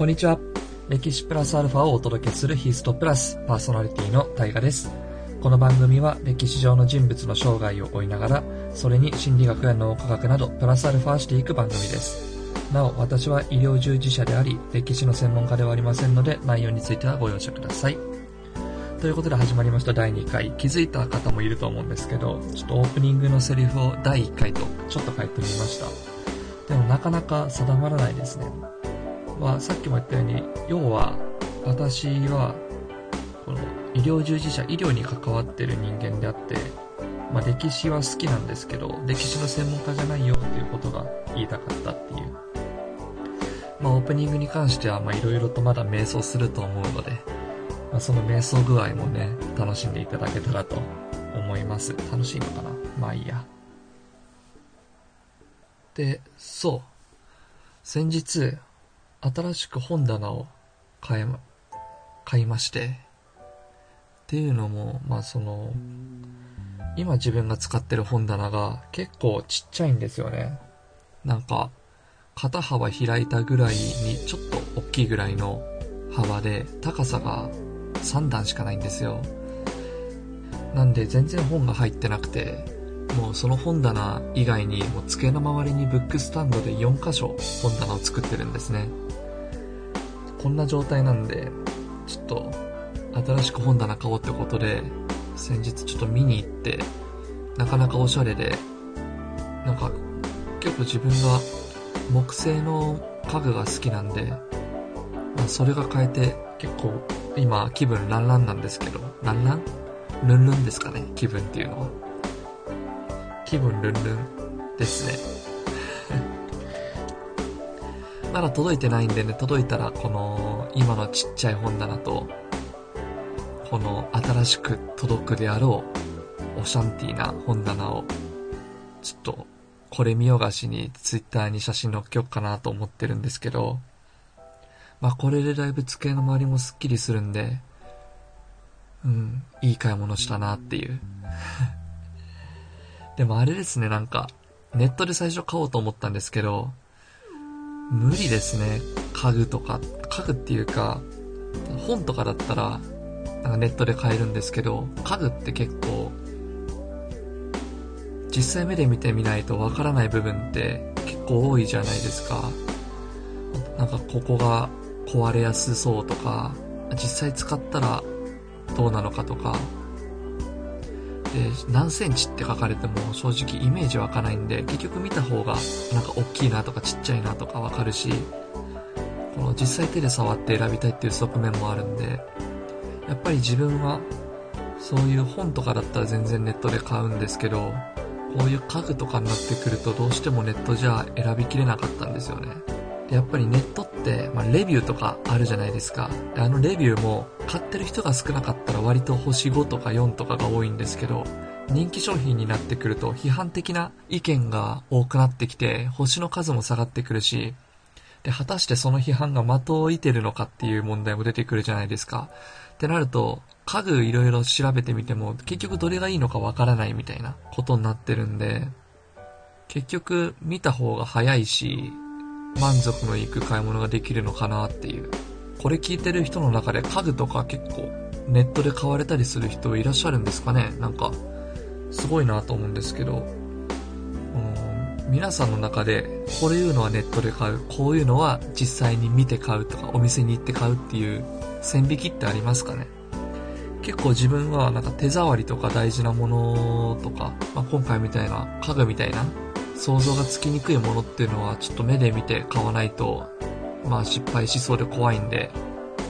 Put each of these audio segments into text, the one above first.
こんにちは。歴史プラスアルファをお届けするヒストプラスパーソナリティの大河です。この番組は歴史上の人物の生涯を追いながら、それに心理学や脳科学などプラスアルファしていく番組です。なお、私は医療従事者であり、歴史の専門家ではありませんので、内容についてはご容赦ください。ということで始まりました第2回。気づいた方もいると思うんですけど、ちょっとオープニングのセリフを第1回とちょっと変えてみました。でもなかなか定まらないですね。まあ、さっきも言ったように、要は、私は、この医療従事者、医療に関わってる人間であって、まあ、歴史は好きなんですけど、歴史の専門家じゃないよっていうことが言いたかったっていう。まあ、オープニングに関しては、いろいろとまだ迷走すると思うので、まあ、その瞑想具合もね、楽しんでいただけたらと思います。楽しいのかな？まあいいや。で、そう。先日、新しく本棚を買えま、買いまして、っていうのも、まあその、今自分が使ってる本棚が結構ちっちゃいんですよね。なんか、肩幅開いたぐらいにちょっと大きいぐらいの幅で、高さが3段しかないんですよ。なんで全然本が入ってなくて、もうその本棚以外にもう机の周りにブックスタンドで4箇所本棚を作ってるんですね。こんな状態なんで、ちょっと新しく本棚買おうってことで、先日ちょっと見に行って、なかなかおしゃれで、なんか結構自分が木製の家具が好きなんで、まあ、それが変えて結構今気分ランランなんですけど、ランラン？ルンルンですかね気分っていうのは。気分ルンルンですね。まだ届いてないんでね、届いたらこの今のちっちゃい本棚と、この新しく届くであろうオシャンティーな本棚を、ちょっとこれ見よがしにツイッターに写真載っけようかなと思ってるんですけど、まあこれでだいぶ机の周りもスッキリするんで、うん、いい買い物したなっていう。でもあれですね、なんか、ネットで最初買おうと思ったんですけど、無理ですね。家具とか、家具っていうか、本とかだったら、なんかネットで買えるんですけど、家具って結構、実際目で見てみないとわからない部分って結構多いじゃないですか。なんかここが壊れやすそうとか、実際使ったらどうなのかとか、で、何センチって書かれても正直イメージ湧かないんで、結局見た方がなんか大きいなとかちっちゃいなとかわかるし、この実際手で触って選びたいっていう側面もあるんで、やっぱり自分はそういう本とかだったら全然ネットで買うんですけど、こういう家具とかになってくるとどうしてもネットじゃ選びきれなかったんですよね。やっぱりネットって、まあ、レビューとかあるじゃないですか。あのレビューも買ってる人が少なかったら割と星5とか4とかが多いんですけど、人気商品になってくると批判的な意見が多くなってきて、星の数も下がってくるし、で、果たしてその批判が的を射てるのかっていう問題も出てくるじゃないですか。ってなると、家具いろいろ調べてみても、結局どれがいいのかわからないみたいなことになってるんで、結局見た方が早いし、満足のいく買い物ができるのかなっていう。これ聞いてる人の中で家具とか結構ネットで買われたりする人いらっしゃるんですかね。なんか、すごいなと思うんですけど、うん、皆さんの中で、こういうのはネットで買う、こういうのは実際に見て買うとか、お店に行って買うっていう線引きってありますかね。結構自分はなんか手触りとか大事なものとか、まあ、今回みたいな家具みたいな想像がつきにくいものっていうのはちょっと目で見て買わないと、まあ失敗しそうで怖いんで、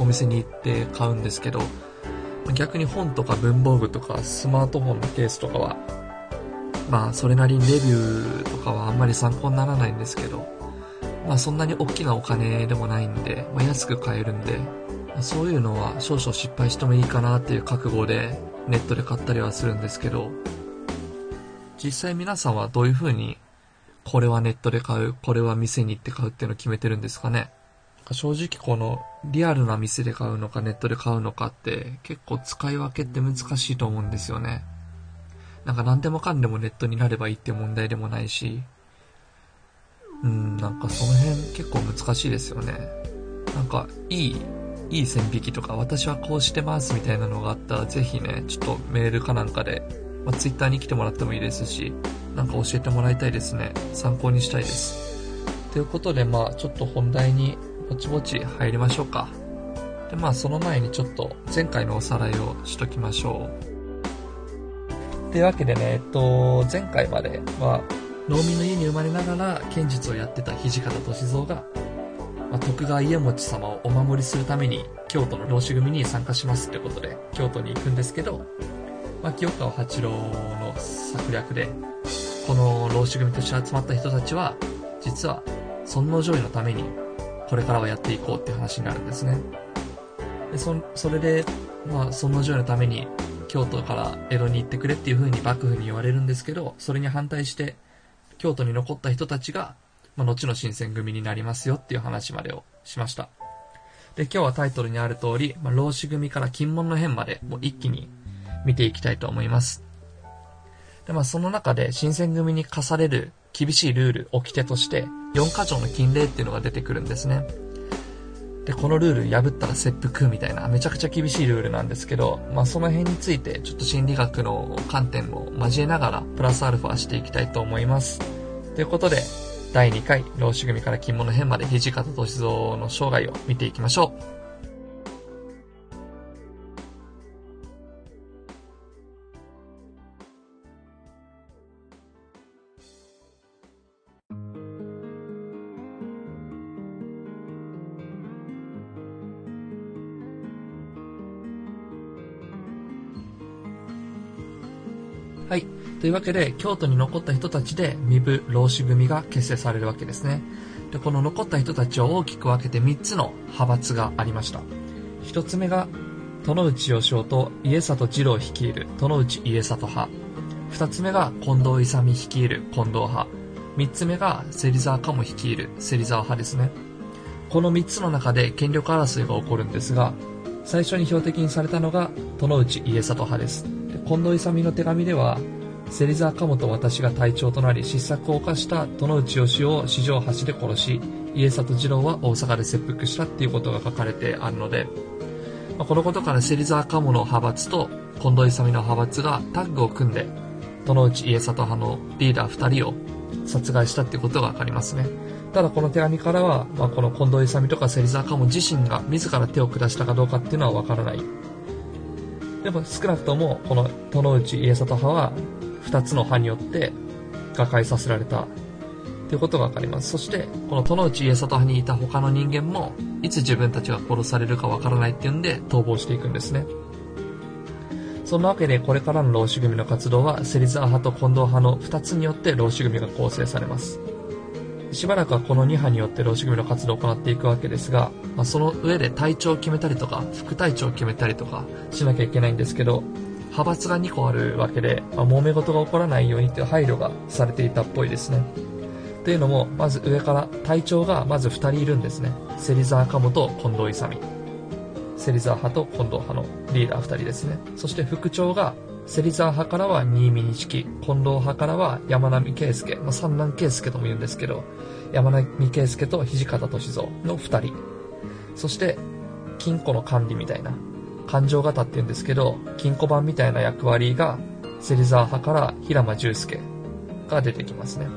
お店に行って買うんですけど、逆に本とか文房具とかスマートフォンのケースとかは、まあそれなりにレビューとかはあんまり参考にならないんですけど、まあそんなに大きなお金でもないんで、まあ安く買えるんで、そういうのは少々失敗してもいいかなっていう覚悟でネットで買ったりはするんですけど、実際皆さんはどういう風にこれはネットで買う、これは店に行って買うっていうのを決めてるんですかね。正直このリアルな店で買うのかネットで買うのかって結構使い分けって難しいと思うんですよね。なんか何でもかんでもネットになればいいって問題でもないし、うん、なんかその辺結構難しいですよね。なんか、いい、いい線引きとか、私はこうしてますみたいなのがあったら、ぜひね、ちょっとメールかなんかで、まあ、ツイッターに来てもらってもいいですし、なんか教えてもらいたいですね。参考にしたいです。ということで、まあちょっと本題にぼちぼち入りましょうか。で、まあその前にちょっと前回のおさらいをしときましょう。というわけでね、えっと、前回までは、農民の家に生まれながら剣術をやってた土方歳三が、まあ、徳川家持様をお守りするために京都の浪士組に参加しますってことで京都に行くんですけど、まあ、清川八郎の策略でこの浪士組として集まった人たちは実は尊王攘夷のためにこれからはやっていこうっていう話になるんですねでそそれで、まあ、尊王攘夷のために京都から江戸に行ってくれっていう風に幕府に言われるんですけどそれに反対して京都に残った人たちが、まあ、後の新選組になりますよっていう話までをしました。で、今日はタイトルにある通り、まあ、老子組から金門の変までもう一気に見ていきたいと思います。で、まあその中で新選組に課される厳しいルール、掟として、4箇条の禁令っていうのが出てくるんですね。で、このルール破ったら切腹みたいな、めちゃくちゃ厳しいルールなんですけど、まあその辺について、ちょっと心理学の観点を交えながら、プラスアルファしていきたいと思います。ということで、第2回、老子組から金物編まで土方歳三の生涯を見ていきましょう。というわけで、京都に残った人たちで身分老子組が結成されるわけですね。で、この残った人たちを大きく分けて3つの派閥がありました。1つ目が、殿内義雄と家里次郎率いる殿内家里派。2つ目が近藤勇率いる近藤派。3つ目が芹沢鴨率いる芹沢派ですね。この3つの中で権力争いが起こるんですが、最初に標的にされたのが殿内家里派です。近藤勇の手紙では、芹沢鴨と私が隊長となり失策を犯した殿内義雄を四条橋で殺し、家里次郎は大阪で切腹したっていうことが書かれてあるので、まあ、このことから芹沢鴨の派閥と近藤勇の派閥がタッグを組んで、殿内家里派のリーダー2人を殺害したっていうことがわかりますね。ただこの手紙からは、まあ、この近藤勇とか芹沢鴨自身が自ら手を下したかどうかっていうのはわからない。でも少なくともこの殿内家里派は2つの派によって瓦解させられたということがわかります。そして、この殿内家里派にいた他の人間も、いつ自分たちが殺されるかわからないっていうんで逃亡していくんですね。そんなわけで、これからの老子組の活動は、芹沢派と近藤派の2つによって老子組が構成されます。しばらくはこの2派によって老子組の活動を行っていくわけですが、まあ、その上で隊長を決めたりとか、副隊長を決めたりとかしなきゃいけないんですけど、派閥が2個あるわけで、まあ、揉め事が起こらないようにっていう配慮がされていたっぽいですね。というのも、まず上から隊長がまず2人いるんですね。芹沢鴨と近藤勇。芹沢派と近藤派のリーダー2人ですね。そして副長が芹沢派からは新見錦、近藤派からは山並圭介、まあ、三男圭介とも言うんですけど、山並圭介と土方歳三の2人。そして、金庫の管理みたいな、勘定型って言うんですけど、金庫番みたいな役割が、芹沢派から平間重介が出てきますね。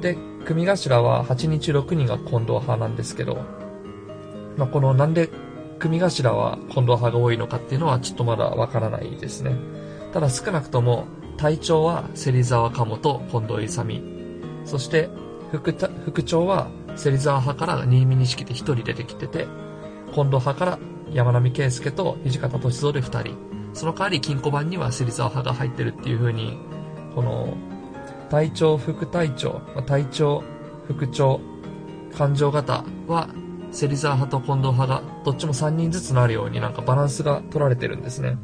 で、組頭は8日6人が近藤派なんですけど、まあ、このなんで組頭は近藤派が多いのかっていうのはちょっとまだわからないですね。ただ少なくとも隊長は芹沢鴨と近藤勇。そして副副長は芹沢派から新見錦で1人出てきてて、近藤派から山並圭介と土方歳三で2人。その代わり金庫番には芹沢派が入ってるっていう風に、この、隊長、副隊長、隊長、副長、勘定型は、芹沢派と近藤派がどっちも3人ずつなるようになんかバランスが取られてるんですね。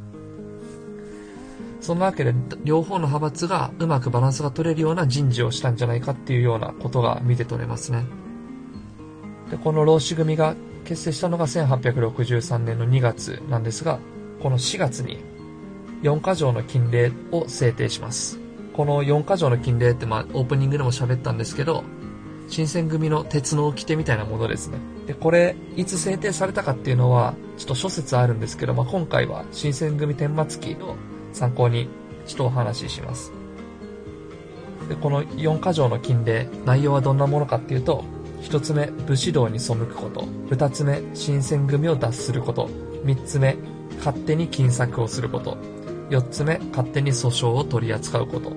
そんなわけで、両方の派閥がうまくバランスが取れるような人事をしたんじゃないかっていうようなことが見て取れますね。で、この老子組が結成したのが1863年の2月なんですが、この4月に4箇条の禁令を制定します。この4箇条の禁令ってまあオープニングでも喋ったんですけど、新選組の鉄の掟みたいなものですね。で、これ、いつ制定されたかっていうのは、ちょっと諸説あるんですけど、まあ、今回は新選組天末期を参考に、ちょっとお話しします。で、この4箇条の禁令、内容はどんなものかっていうと、1つ目、武士道に背くこと。2つ目、新選組を脱すること。3つ目、勝手に金策をすること。4つ目、勝手に訴訟を取り扱うこと。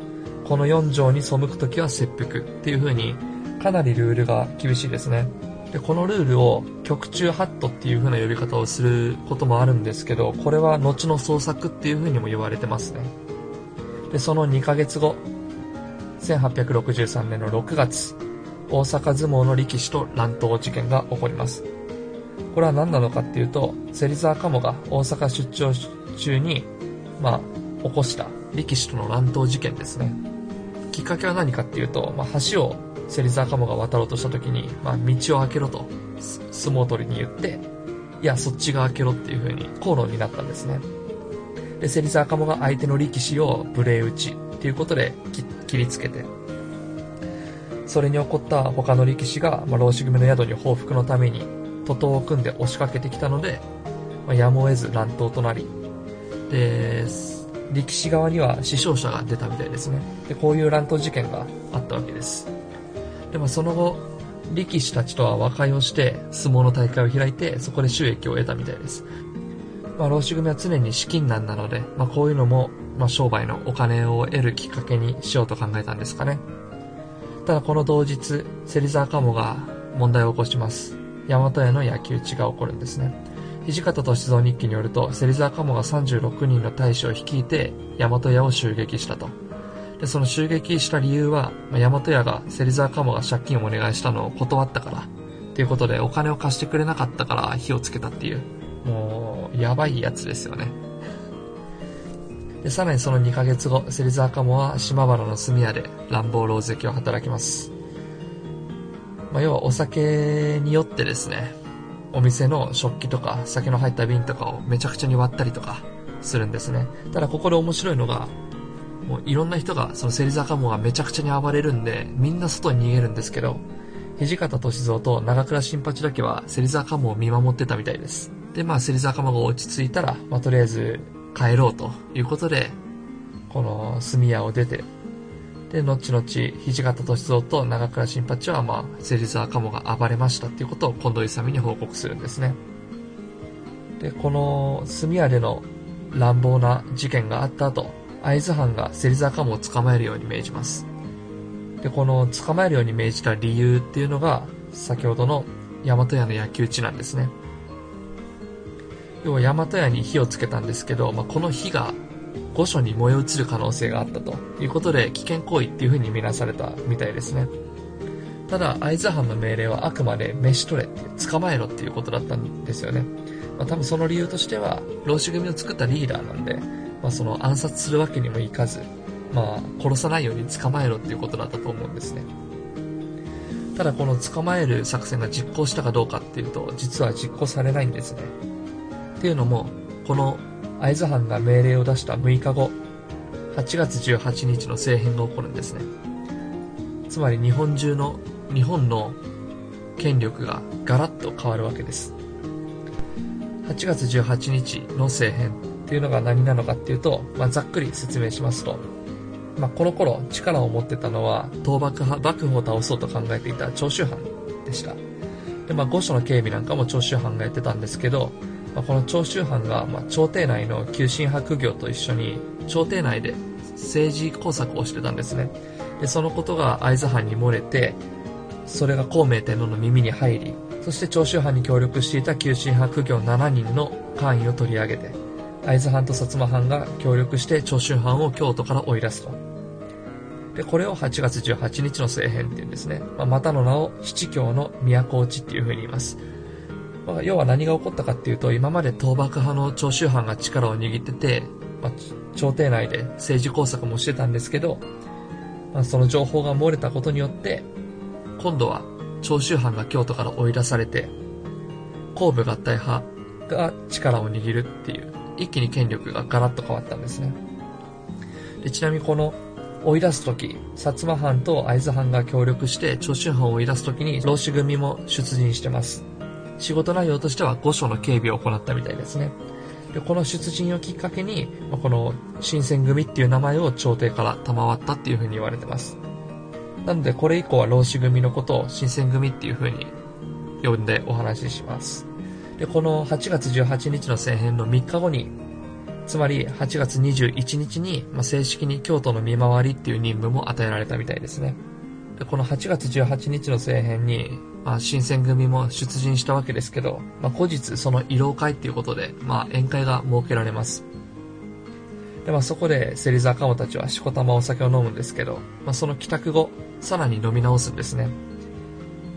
この4条に背くときは切腹っていう風に、かなりルールが厳しいですね。で、このルールを局中ハットっていう風な呼び方をすることもあるんですけど、これは後の創作っていう風にも言われてますね。で、その2ヶ月後、1863年の6月、大阪相撲の力士と乱闘事件が起こります。これは何なのかっていうと、芹沢鴨が大阪出張中に、まあ、起こした力士との乱闘事件ですね。きっかけは何かっていうと、まあ、橋を芹沢鴨が渡ろうとした時に、まあ、道を開けろと、相撲取りに言って、いや、そっちが開けろっていう風に口論になったんですね。で、芹沢鴨が相手の力士を無礼打ちっていうことで切りつけて、それに起こった他の力士が、まあ、老子組の宿に報復のために徒党を組んで押しかけてきたので、まあ、やむを得ず乱闘となり、で、力士側には死傷者が出たみたいですね。で、こういう乱闘事件があったわけです。で、もその後、力士たちとは和解をして相撲の大会を開いてそこで収益を得たみたいです。まあ、老子組は常に資金難なので、まあ、こういうのも、まあ、商売のお金を得るきっかけにしようと考えたんですかね。ただこの同日、芹沢鴨が問題を起こします。大和屋の焼き討ちが起こるんですね。土方歳三日記によると、芹沢鴨が36人の大使を率いて、大和屋を襲撃したと。で、その襲撃した理由は、大和屋が芹沢鴨が借金をお願いしたのを断ったから、ということでお金を貸してくれなかったから火をつけたっていう、もう、やばいやつですよね。で、さらにその2ヶ月後、芹沢鴨は島原の炭屋で乱暴狼藉を働きます。まあ、要はお酒によってですね、お店の食器とか酒の入った瓶とかをめちゃくちゃに割ったりとかするんですね。ただここで面白いのが、もういろんな人がその芹沢鴨がめちゃくちゃに暴れるんで、みんな外に逃げるんですけど、土方歳三と長倉新八だけは芹沢鴨を見守ってたみたいです。で、まあ芹沢鴨が落ち着いたら、まあとりあえず帰ろうということで、この炭屋を出てで、後々、土方歳三と長倉新八は、まあ、芹沢鴨が暴れましたっていうことを近藤勇に報告するんですね。で、この住屋での乱暴な事件があった後、会津藩が芹沢鴨を捕まえるように命じます。で、この捕まえるように命じた理由っていうのが、先ほどの大和屋の焼き討ちなんですね。要は大和屋に火をつけたんですけど、まあ、この火が御所に燃え移る可能性があったということで危険行為っていう風に見なされたみたいですね。ただ、会津藩の命令はあくまで召し取れって、捕まえろっていうことだったんですよね。まあ、多分その理由としては、老子組を作ったリーダーなんで、まあ、その暗殺するわけにもいかず、まあ、殺さないように捕まえろっていうことだったと思うんですね。ただこの捕まえる作戦が実行したかどうかっていうと、実は実行されないんですね。っていうのも、この会津藩が命令を出した6日後、8月18日の政変が起こるんですね。つまり日本中の、日本の権力がガラッと変わるわけです。8月18日の政変っていうのが何なのかっていうと、まあ、ざっくり説明しますと、まあ、この頃力を持ってたのは倒幕派、幕府を倒そうと考えていた長州藩でした。で、まあ、御所の警備なんかも長州藩がやってたんですけど、まあ、この長州藩が、まあ、朝廷内の急進白業と一緒に朝廷内で政治工作をしてたんですねでそのことが会津藩に漏れてそれが孔明天皇の耳に入りそして長州藩に協力していた急進白業7人の官位を取り上げて会津藩と薩摩藩が協力して長州藩を京都から追い出すとで、これを8月18日の政変っていうんですね。まあ、またの名を七教の都落ちっていう風に言います。まあ、要は何が起こったかっていうと、今まで倒幕派の長州藩が力を握ってて、まあ、朝廷内で政治工作もしてたんですけど、まあ、その情報が漏れたことによって、今度は長州藩が京都から追い出されて、後部合体派が力を握るっていう、一気に権力がガラッと変わったんですね。でちなみにこの追い出す時、薩摩藩と会津藩が協力して長州藩を追い出す時に老子組も出陣してます。仕事内容としては御所の警備を行ったみたいですね。でこの出陣をきっかけに、まこの新選組っていう名前を朝廷から賜ったっていう風に言われてます。なのでこれ以降は老子組のことを新選組っていう風に呼んでお話しします。で、この8月18日の政変の3日後に、つまり8月21日に、まあ、正式に京都の見回りっていう任務も与えられたみたいですね。で、この8月18日の政変に、まあ、新選組も出陣したわけですけど、まあ、後日その慰労会っていうことで、まあ、宴会が設けられます。で、まあ、そこで芹沢鴨たちはしこたまお酒を飲むんですけど、まあ、その帰宅後、さらに飲み直すんですね。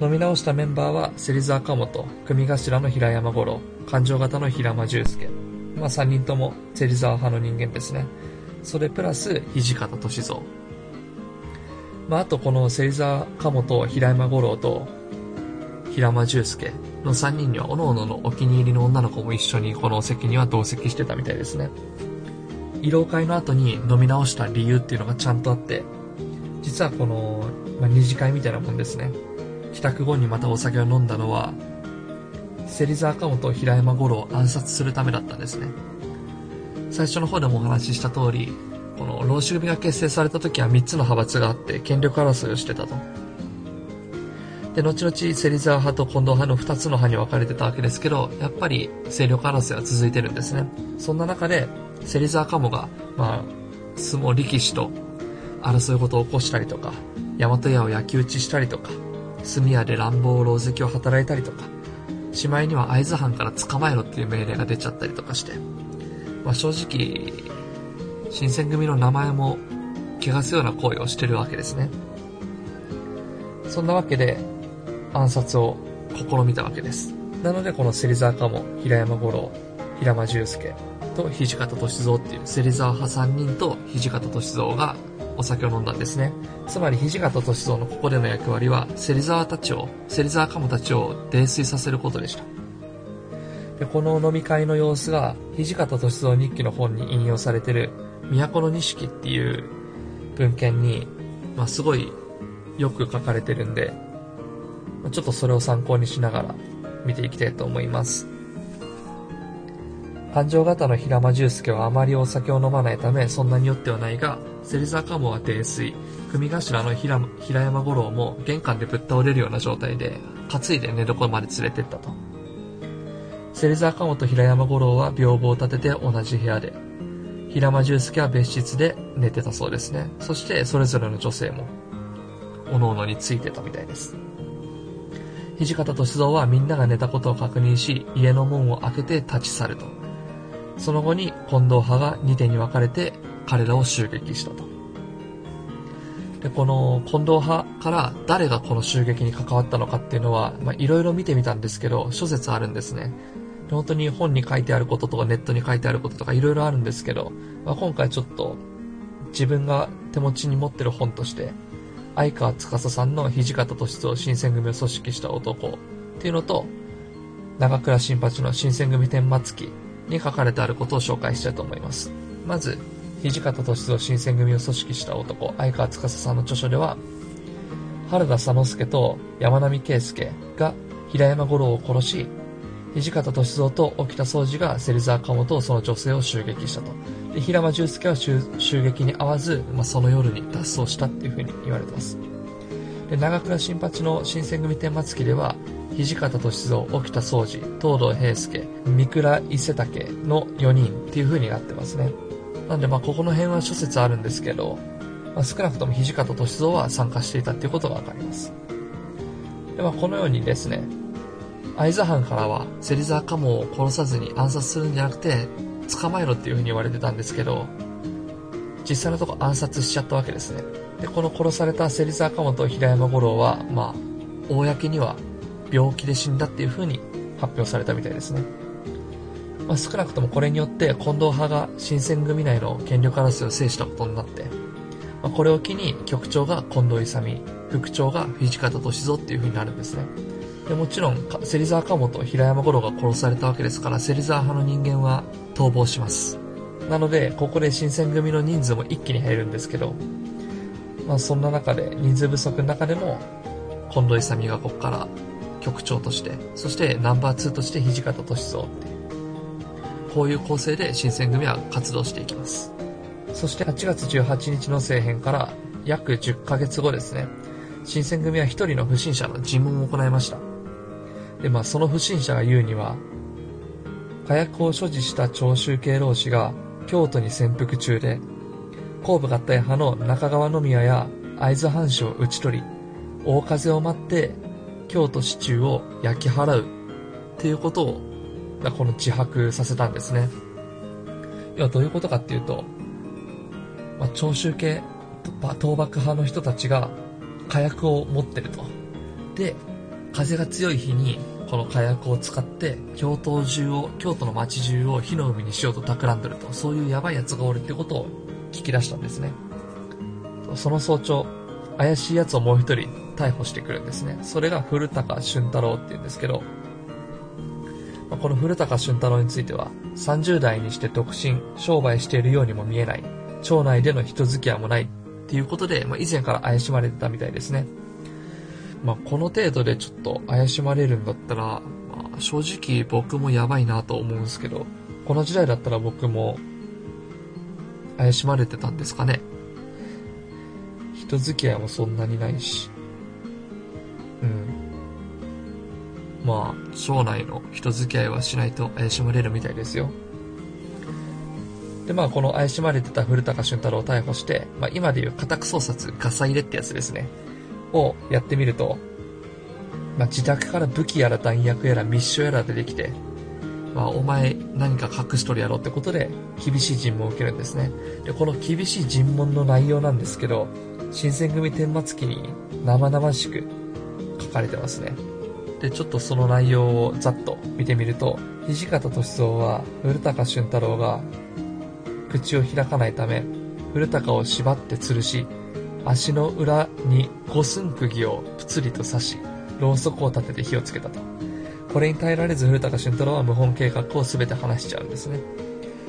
飲み直したメンバーは、芹沢鴨と、組頭の平山五郎、勘定型の平間重介。まあ、3人とも芹沢派の人間ですね。それプラス、土方歳三。まあ、あとこの芹沢鴨と平山五郎と、平間重介の3人には、各々のお気に入りの女の子も一緒にこのお席には同席してたみたいですね。慰労会の後に飲み直した理由っていうのがちゃんとあって、実はこの、まあ、二次会みたいなもんですね。帰宅後にまたお酒を飲んだのは、芹沢鴨と平山五郎を暗殺するためだったんですね。最初の方でもお話しした通り、この老子組が結成された時は3つの派閥があって権力争いをしてたと。で、後々芹沢派と近藤派の2つの派に分かれてたわけですけど、やっぱり勢力争いは続いてるんですね。そんな中で、芹沢鴨が、まあ、相撲力士と争い事を起こしたりとか、大和屋を焼き討ちしたりとか、炭屋で乱暴狼藉を働いたりとか、しまいには会津藩から捕まえろっていう命令が出ちゃったりとかして、まあ、正直、新選組の名前も汚すような行為をしてるわけですね。そんなわけで、暗殺を試みたわけです。なので、この芹沢鴨、平山五郎、平間重介と土方歳三っていう芹沢派3人と土方歳三がお酒を飲んだんですね。つまり土方歳三のここでの役割は、芹沢たちを、芹沢鴨たちを泥酔させることでした。でこの飲み会の様子が、土方歳三日記の本に引用されてる、都の錦っていう文献に、まあ、すごいよく書かれてるんで、ちょっとそれを参考にしながら見ていきたいと思います。感情型の平間重介はあまりお酒を飲まないため、そんなに酔ってはないが、芹沢鴨は泥酔、組頭の平平山五郎も玄関でぶっ倒れるような状態で、担いで寝床まで連れてったと。芹沢鴨と平山五郎は屏風を立てて同じ部屋で、平間重介は別室で寝てたそうですね。そしてそれぞれの女性も、各々についてたみたいです。土方歳三はみんなが寝たことを確認し、家の門を開けて立ち去ると。その後に近藤派が2手に分かれて彼らを襲撃したと。で、この近藤派から誰がこの襲撃に関わったのかっていうのは、まいろいろ見てみたんですけど、諸説あるんですね。本当に本に書いてあることとかネットに書いてあることとかいろいろあるんですけど、まあ、今回ちょっと自分が手持ちに持ってる本として、相川司さんの土方歳三新選組を組織した男っていうのと、長倉新八の新選組天末期に書かれてあることを紹介したいと思います。まず、土方歳三新選組を組織した男、相川司さんの著書では、原田佐之助と山並圭介が平山五郎を殺し、土方歳三と沖田総司が芹沢鴨とその女性を襲撃したと。で平間重介は襲撃に遭わず、まあ、その夜に脱走したっていうふうに言われてます。で長倉新八の新選組天末期では、土方歳三、沖田総司、東堂平介、三倉伊勢武の4人っていう風になってますね。なんでまあここの辺は諸説あるんですけど、まあ、少なくとも土方歳三は参加していたっていうことがわかります。でまあこのようにですね、会津藩からは芹沢鴨を殺さずに暗殺するんじゃなくて、捕まえろっていう風に言われてたんですけど、実際のとこ暗殺しちゃったわけですね。で、この殺された芹沢鴨と平山五郎は、まあ、公には病気で死んだっていう風に発表されたみたいですね。まあ、少なくともこれによって近藤派が新選組内の権力争いを制したことになって、まあ、これを機に局長が近藤勇、副長が土方歳三っていう風になるんですね。でもちろん、芹沢鴨と平山五郎が殺されたわけですから、芹沢派の人間は逃亡します。なので、ここで新選組の人数も一気に減るんですけど、まあそんな中で、人数不足の中でも、近藤勇がここから局長として、そしてナンバー2として土方歳三っていう、こういう構成で新選組は活動していきます。そして8月18日の政変から約10ヶ月後ですね、新選組は一人の不審者の尋問を行いました。で、まあその不審者が言うには、火薬を所持した長州系老師が京都に潜伏中で、後部合体派の中川宮や会津藩主を討ち取り、大風を待って京都市中を焼き払うっていうことを、この自白させたんですね。要はどういうことかっていうと、まあ、長州系、倒幕派の人たちが火薬を持ってると。で、風が強い日にこの火薬を使って京都中を、京都の街中を火の海にしようと企んでると。そういうやばい奴がおるってことを聞き出したんですね。その早朝、怪しい奴をもう一人逮捕してくるんですね。それが古高俊太郎って言うんですけど、この古高俊太郎については、30代にして独身、商売しているようにも見えない、町内での人付き合いもないっていうことで、まあ、以前から怪しまれてたみたいですね。まあ、この程度でちょっと怪しまれるんだったら、まあ、正直僕もやばいなと思うんですけど、この時代だったら僕も怪しまれてたんですかね。人付き合いもそんなにないし。うん。まあ、省内の人付き合いはしないと怪しまれるみたいですよ。で、まあ、この怪しまれてた古高俊太郎を逮捕して、まあ、今でいう家宅捜索、ガサ入れってやつですね。をやってみると、まあ、自宅から武器やら弾薬やら密書やら出てきて、まあ、お前何か隠しとるやろってことで、厳しい尋問を受けるんですね。で、この厳しい尋問の内容なんですけど、新選組天末期に生々しく書かれてますね。で、ちょっとその内容をざっと見てみると、土方歳三は古高俊太郎が口を開かないため、古高を縛って吊るし、足の裏に五寸釘をぷつりと刺し、ろうそくを立てて火をつけたと。これに耐えられず古高俊太郎は謀反計画を全て話しちゃうんですね。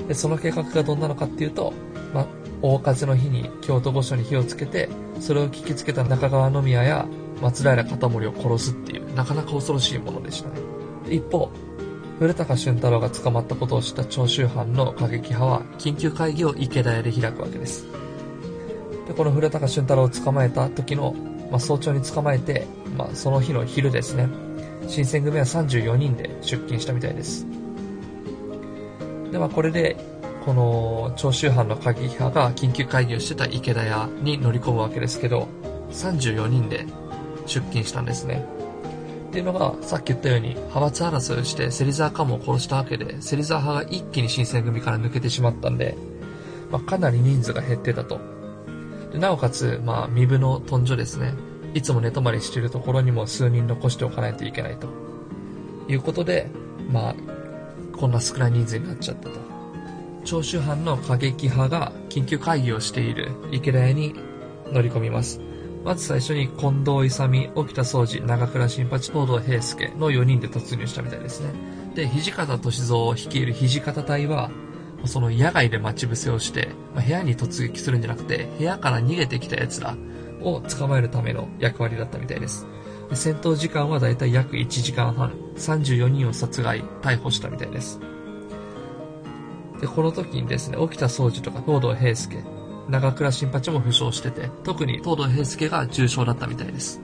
で、その計画がどんなのかっていうと、ま大風の日に京都御所に火をつけて、それを聞きつけた中川宮や松平片森を殺すっていう、なかなか恐ろしいものでしたね。一方、古高俊太郎が捕まったことを知った長州藩の過激派は、緊急会議を池田屋で開くわけです。で、この古高俊太郎を捕まえた時の、まあ、早朝に捕まえて、まあ、その日の昼ですね、新選組は34人で出勤したみたいです。で、まあ、これで、この長州藩の過激派が緊急会議をしてた池田屋に乗り込むわけですけど、34人で出勤したんですね。っていうのが、さっき言ったように、派閥争いをして芹沢鴨を殺したわけで、芹沢派が一気に新選組から抜けてしまったんで、まあ、かなり人数が減ってたと。でなおかつ、まあ、身分の豚所ですね。いつも寝泊まりしているところにも数人残しておかないといけないと。いうことで、まあ、こんな少ない人数になっちゃったと。長州藩の過激派が緊急会議をしている池田屋に乗り込みます。まず最初に近藤勇、沖田総司、長倉新八、東堂平介の4人で突入したみたいですね。で、土方歳三を率いる土方隊は、その野外で待ち伏せをして、まあ、部屋に突撃するんじゃなくて、部屋から逃げてきた奴らを捕まえるための役割だったみたいです。で戦闘時間はだいたい約1時間半、34人を殺害、逮捕したみたいです。で、この時にですね、沖田総司とか東堂平介、長倉新八も負傷してて、特に東堂平介が重傷だったみたいです。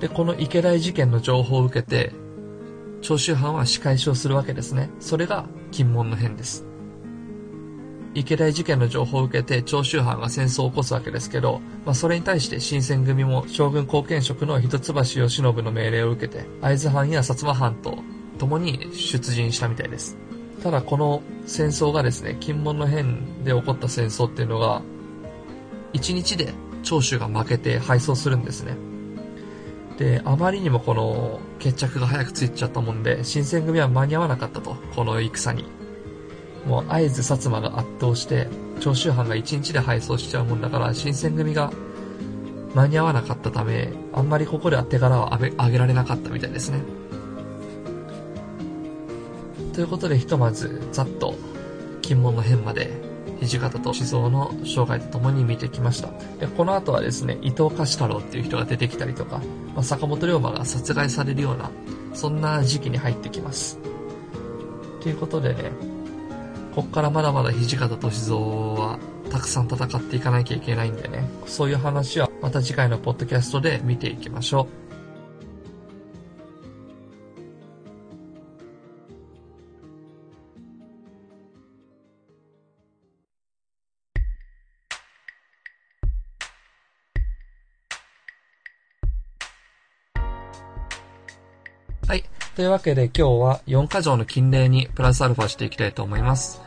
で、この池田事件の情報を受けて、長州藩は仕返しをするわけですね。それが金門の変です。池田事件の情報を受けて長州藩が戦争を起こすわけですけど、まあ、それに対して新選組も将軍後見職の一橋慶喜の命令を受けて、会津藩や薩摩藩と共に出陣したみたいです。ただこの戦争がですね、金門の変で起こった戦争っていうのが、1日で長州が負けて敗走するんですね。で、あまりにもこの決着が早くついちゃったもんで、新選組は間に合わなかったと、この戦に。もう会津薩摩が圧倒して、長州藩が1日で敗走しちゃうもんだから、新選組が間に合わなかったため、あんまりここでは手柄を上げられなかったみたいですね。ということで、ひとまず、ざっと、金門の辺まで土方歳三の生涯とともに見てきました。で、この後はですね、伊藤貸太郎っていう人が出てきたりとか、まあ、坂本龍馬が殺害されるような、そんな時期に入ってきます。ということでね、こっからまだまだ土方歳三はたくさん戦っていかなきゃいけないんでね、そういう話はまた次回のポッドキャストで見ていきましょう。というわけで今日は4箇条の禁令にプラスアルファしていきたいと思います。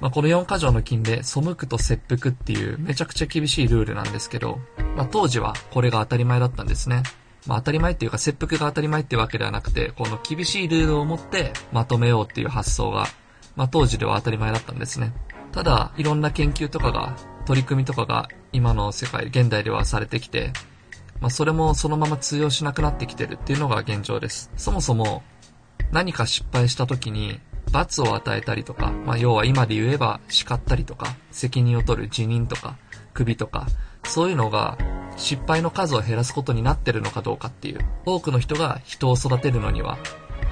まあ、この4箇条の禁令、背くと切腹っていうめちゃくちゃ厳しいルールなんですけど、まあ、当時はこれが当たり前だったんですね。まあ、当たり前っていうか切腹が当たり前っていうわけではなくて、この厳しいルールを持ってまとめようっていう発想が、まあ、当時では当たり前だったんですね。ただ、いろんな研究とかが、取り組みとかが今の世界、現代ではされてきて、まあ、それもそのまま通用しなくなってきてるっていうのが現状です。そもそも、何か失敗した時に、罰を与えたりとか、まあ、要は今で言えば叱ったりとか、責任を取る辞任とか、首とか、そういうのが失敗の数を減らすことになってるのかどうかっていう。多くの人が人を育てるのには、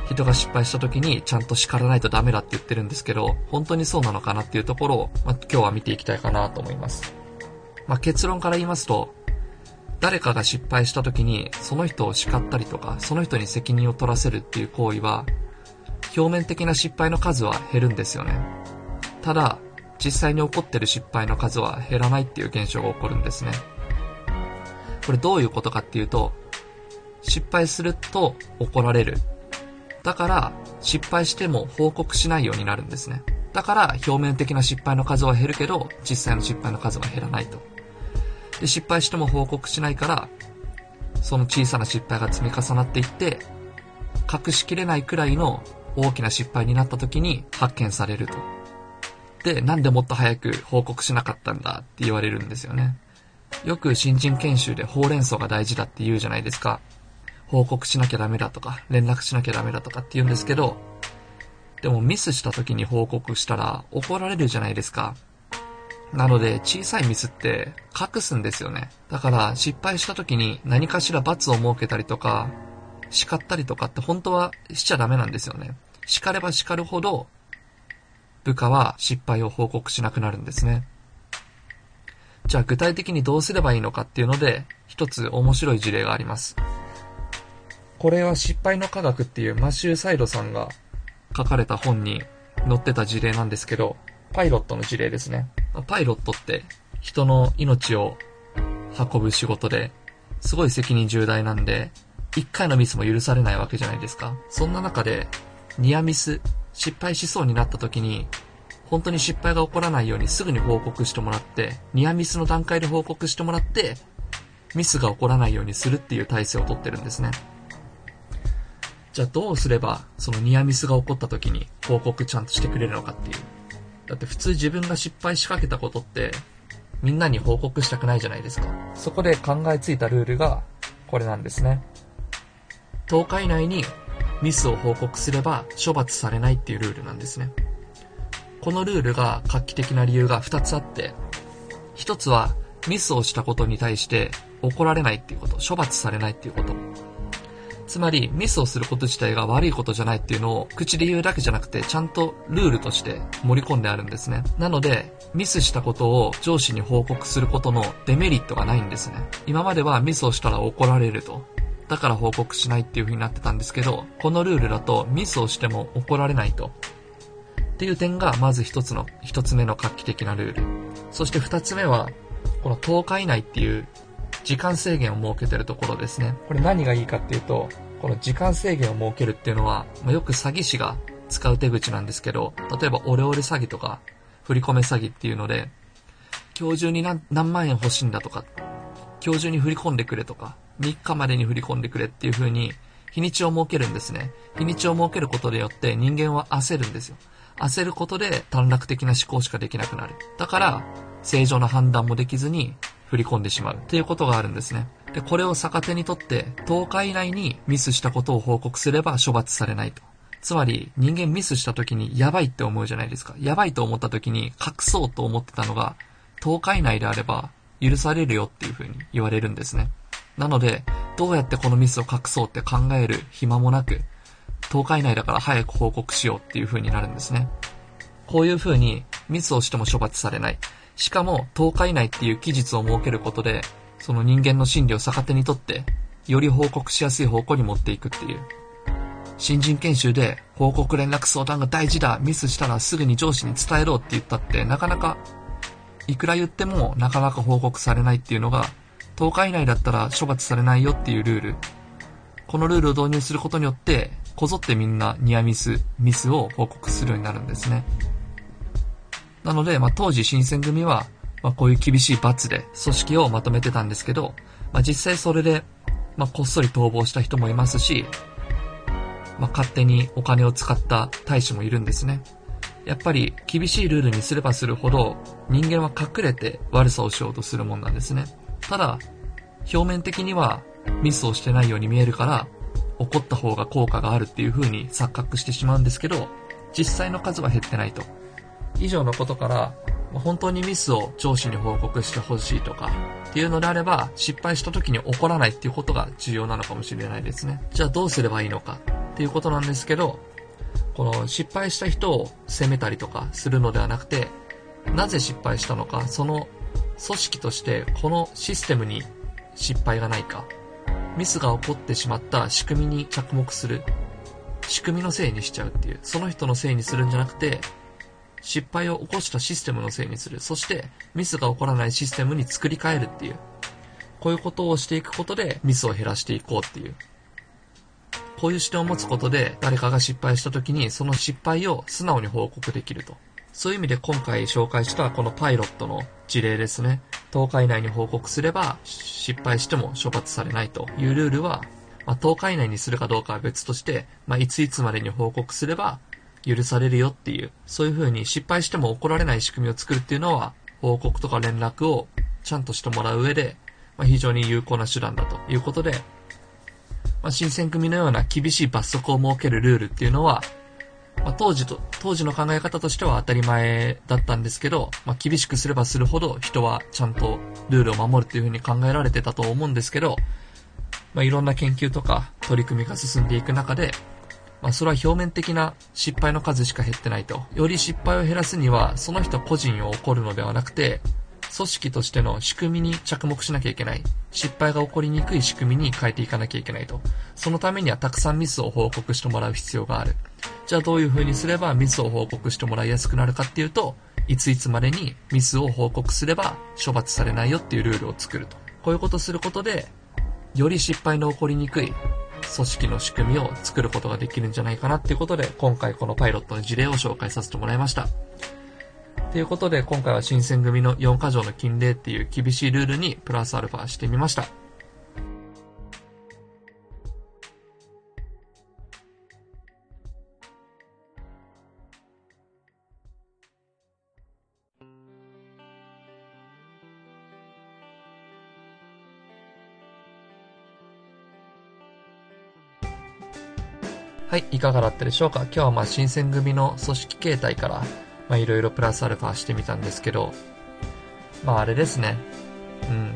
人が失敗した時にちゃんと叱らないとダメだって言ってるんですけど、本当にそうなのかなっていうところを、まあ、今日は見ていきたいかなと思います。まあ、結論から言いますと、誰かが失敗した時にその人を叱ったりとか、その人に責任を取らせるっていう行為は、表面的な失敗の数は減るんですよね。ただ、実際に起こってる失敗の数は減らないっていう現象が起こるんですね。これどういうことかっていうと、失敗すると怒られる。だから、失敗しても報告しないようになるんですね。だから、表面的な失敗の数は減るけど、実際の失敗の数は減らないと。で、失敗しても報告しないから、その小さな失敗が積み重なっていって、隠しきれないくらいの大きな失敗になった時に発見されると。で、なんでもっと早く報告しなかったんだって言われるんですよね。よく新人研修でほうれん草が大事だって言うじゃないですか。報告しなきゃダメだとか、連絡しなきゃダメだとかって言うんですけど、でもミスした時に報告したら怒られるじゃないですか。なので、小さいミスって隠すんですよね。だから、失敗した時に何かしら罰を設けたりとか、叱ったりとかって本当はしちゃダメなんですよね。叱れば叱るほど、部下は失敗を報告しなくなるんですね。じゃあ具体的にどうすればいいのかっていうので、一つ面白い事例があります。これは失敗の科学っていうマシュー・サイドさんが書かれた本に載ってた事例なんですけど、パイロットの事例ですね。パイロットって人の命を運ぶ仕事で、すごい責任重大なんで、一回のミスも許されないわけじゃないですか。そんな中で、ニアミス、失敗しそうになった時に、本当に失敗が起こらないようにすぐに報告してもらって、ニアミスの段階で報告してもらって、ミスが起こらないようにするっていう体制をとってるんですね。じゃあどうすれば、そのニアミスが起こった時に報告ちゃんとしてくれるのかっていう。だって普通自分が失敗しかけたことって、みんなに報告したくないじゃないですか。そこで考えついたルールが、これなんですね。10日以内にミスを報告すれば処罰されないっていうルールなんですね。このルールが画期的な理由が2つあって、1つはミスをしたことに対して怒られないっていうこと、処罰されないっていうこと。つまり、ミスをすること自体が悪いことじゃないっていうのを口で言うだけじゃなくて、ちゃんとルールとして盛り込んであるんですね。なので、ミスしたことを上司に報告することのデメリットがないんですね。今まではミスをしたら怒られると。だから報告しないっていう風になってたんですけど、このルールだとミスをしても怒られないと。っていう点がまず一つの、一つ目の画期的なルール。そして二つ目は、この10日以内っていう時間制限を設けてるところですね。これ何がいいかっていうと、この時間制限を設けるっていうのは、まあ、よく詐欺師が使う手口なんですけど、例えばオレオレ詐欺とか、振り込め詐欺っていうので、今日中に何何万円欲しいんだとか、今日中に振り込んでくれとか、3日までに振り込んでくれっていう風に、日にちを設けるんですね。日にちを設けることによって人間は焦るんですよ。焦ることで短絡的な思考しかできなくなる。だから、正常な判断もできずに、振り込んでしまうっていうことがあるんですね。で、これを逆手にとって10日以内にミスしたことを報告すれば処罰されないとつまり人間ミスした時にやばいって思うじゃないですか。やばいと思った時に隠そうと思ってたのが10日以内であれば許されるよっていう風に言われるんですね。なので、どうやってこのミスを隠そうって考える暇もなく、10日以内だから早く報告しようっていう風になるんですね。こういう風にミスをしても処罰されない。しかも10日以内っていう期日を設けることで、その人間の心理を逆手にとって、より報告しやすい方向に持っていくっていう。新人研修で報告連絡相談が大事だ、ミスしたらすぐに上司に伝えろって言ったってなかなか、いくら言ってもなかなか報告されないっていうのが、10日以内だったら処罰されないよっていうルール。このルールを導入することによって、こぞってみんなニアミス、ミスを報告するようになるんですね。なので、まあ、当時新選組は、まあ、こういう厳しい罰で組織をまとめてたんですけど、まあ、実際それで、まあ、こっそり逃亡した人もいますし、まあ、勝手にお金を使った大使もいるんですね。やっぱり厳しいルールにすればするほど人間は隠れて悪さをしようとするもんなんですね。ただ、表面的にはミスをしてないように見えるから怒った方が効果があるっていう風に錯覚してしまうんですけど、実際の数は減ってないと。以上のことから、本当にミスを上司に報告してほしいとか、っていうのであれば、失敗した時に怒らないっていうことが重要なのかもしれないですね。じゃあどうすればいいのかっていうことなんですけど、この失敗した人を責めたりとかするのではなくて、なぜ失敗したのか、その組織としてこのシステムに失敗がないか、ミスが起こってしまった仕組みに着目する。仕組みのせいにしちゃうっていう。その人のせいにするんじゃなくて、失敗を起こしたシステムのせいにする。そして、ミスが起こらないシステムに作り変えるっていう。こういうことをしていくことで、ミスを減らしていこうっていう。こういう視点を持つことで、誰かが失敗した時に、その失敗を素直に報告できると。そういう意味で今回紹介したこのパイロットの事例ですね。10日以内に報告すれば、失敗しても処罰されないというルールは、まあ、10日以内にするかどうかは別として、まあ、いついつまでに報告すれば、許されるよっていう、そういう風に失敗しても怒られない仕組みを作るっていうのは、報告とか連絡をちゃんとしてもらう上で、まあ、非常に有効な手段だということで、まあ、新選組のような厳しい罰則を設けるルールっていうのは、まあ、当時と、当時の考え方としては当たり前だったんですけど、まあ、厳しくすればするほど人はちゃんとルールを守るっていう風に考えられてたと思うんですけど、まあ、いろんな研究とか取り組みが進んでいく中で、まあ、それは表面的な失敗の数しか減ってないと。より失敗を減らすには、その人個人を怒るのではなくて、組織としての仕組みに着目しなきゃいけない。失敗が起こりにくい仕組みに変えていかなきゃいけないと。そのためにはたくさんミスを報告してもらう必要がある。じゃあどういう風にすればミスを報告してもらいやすくなるかっていうと、いついつまでにミスを報告すれば処罰されないよっていうルールを作ると。こういうことすることで、より失敗の起こりにくい組織の仕組みを作ることができるんじゃないかなっていうことで、今回このパイロットの事例を紹介させてもらいました。ということで、今回は新選組の4カ条の禁令っていう厳しいルールにプラスアルファしてみました。はい、いかがだったでしょうか？今日はまあ新選組の組織形態から、まあいろいろプラスアルファしてみたんですけど、まああれですね。うん。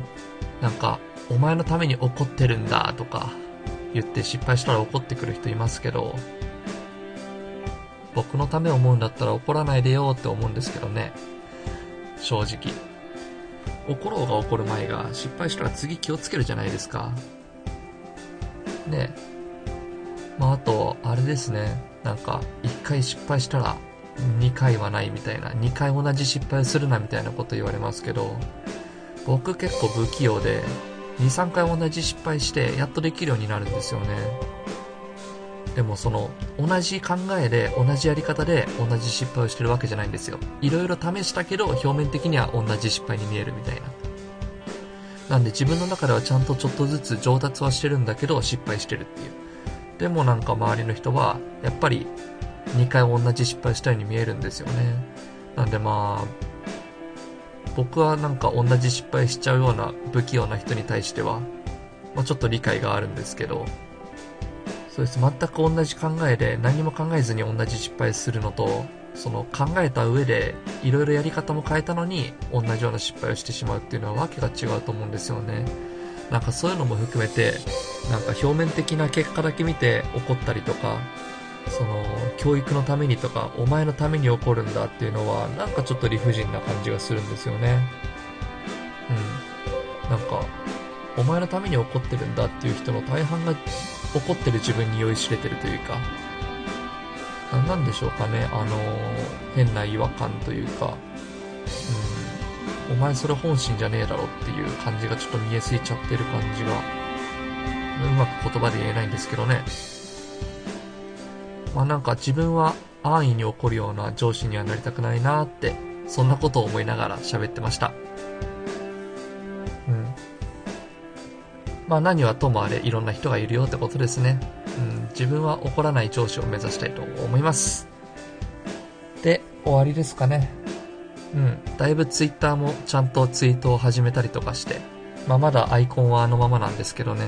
なんか、お前のために怒ってるんだとか言って失敗したら怒ってくる人いますけど、僕のため思うんだったら怒らないでよって思うんですけどね。正直。怒ろうが怒る前が失敗したら次気をつけるじゃないですか。ねえまあ、あと、あれですね。なんか、1回失敗したら、2回はないみたいな、2回同じ失敗するなみたいなこと言われますけど、僕結構不器用で、2、3回同じ失敗して、やっとできるようになるんですよね。でもその、同じ考えで、同じやり方で、同じ失敗をしてるわけじゃないんですよ。いろいろ試したけど、表面的には同じ失敗に見えるみたいな。なんで自分の中ではちゃんとちょっとずつ上達はしてるんだけど、失敗してるっていう。でもなんか周りの人は、やっぱり2回同じ失敗したように見えるんですよね。なんでまあ、僕はなんか同じ失敗しちゃうような不器用な人に対しては、まあちょっと理解があるんですけど、そうです。全く同じ考えで何も考えずに同じ失敗するのと、その考えた上でいろいろやり方も変えたのに同じような失敗をしてしまうっていうのはわけが違うと思うんですよね。なんかそういうのも含めて、なんか表面的な結果だけ見て怒ったりとか、その教育のためにとか、お前のために起こるんだっていうのは、なんかちょっと理不尽な感じがするんですよね。うん。なんか、お前のために怒ってるんだっていう人の大半が怒ってる自分に酔いしれてるというか、なんでしょうかね、あの変な違和感というか、お前それ本心じゃねえだろっていう感じがちょっと見えすぎちゃってる感じが、うまく言葉で言えないんですけどね。まあなんか自分は安易に起こるような上司にはなりたくないなって、そんなことを思いながら喋ってました。うん。まあ何はともあれいろんな人がいるよってことですね。うん、自分は怒らない上司を目指したいと思います。で、終わりですかね。うん、だいぶツイッターもちゃんとツイートを始めたりとかして、まあまだアイコンはあのままなんですけどね。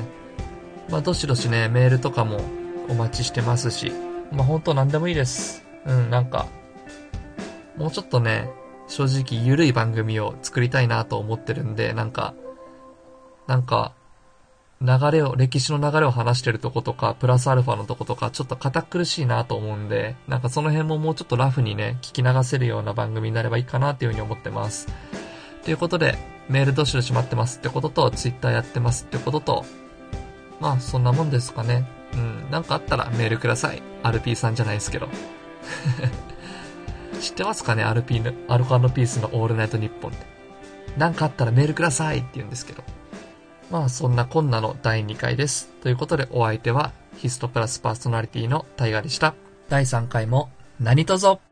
まあどしどしね、メールとかもお待ちしてますし、まあ本当何でもいいです。うん、なんか、もうちょっとね、正直ゆるい番組を作りたいなと思ってるんで、なんか、なんか、流れを、歴史の流れを話してるとことか、プラスアルファのとことか、ちょっと堅苦しいなと思うんで、なんかその辺ももうちょっとラフにね、聞き流せるような番組になればいいかなっていうふうに思ってます。ということで、メールどしどし待ってますってことと、ツイッターやってますってことと、まあそんなもんですかね。うん、なんかあったらメールください。RP さんじゃないですけど。知ってますかね ?RP の、アルコピースのオールナイトニッポンって。なんかあったらメールくださいって言うんですけど。まあそんなこんなの第2回です。ということでお相手はヒストプラスパーソナリティのタイガでした。第3回も何卒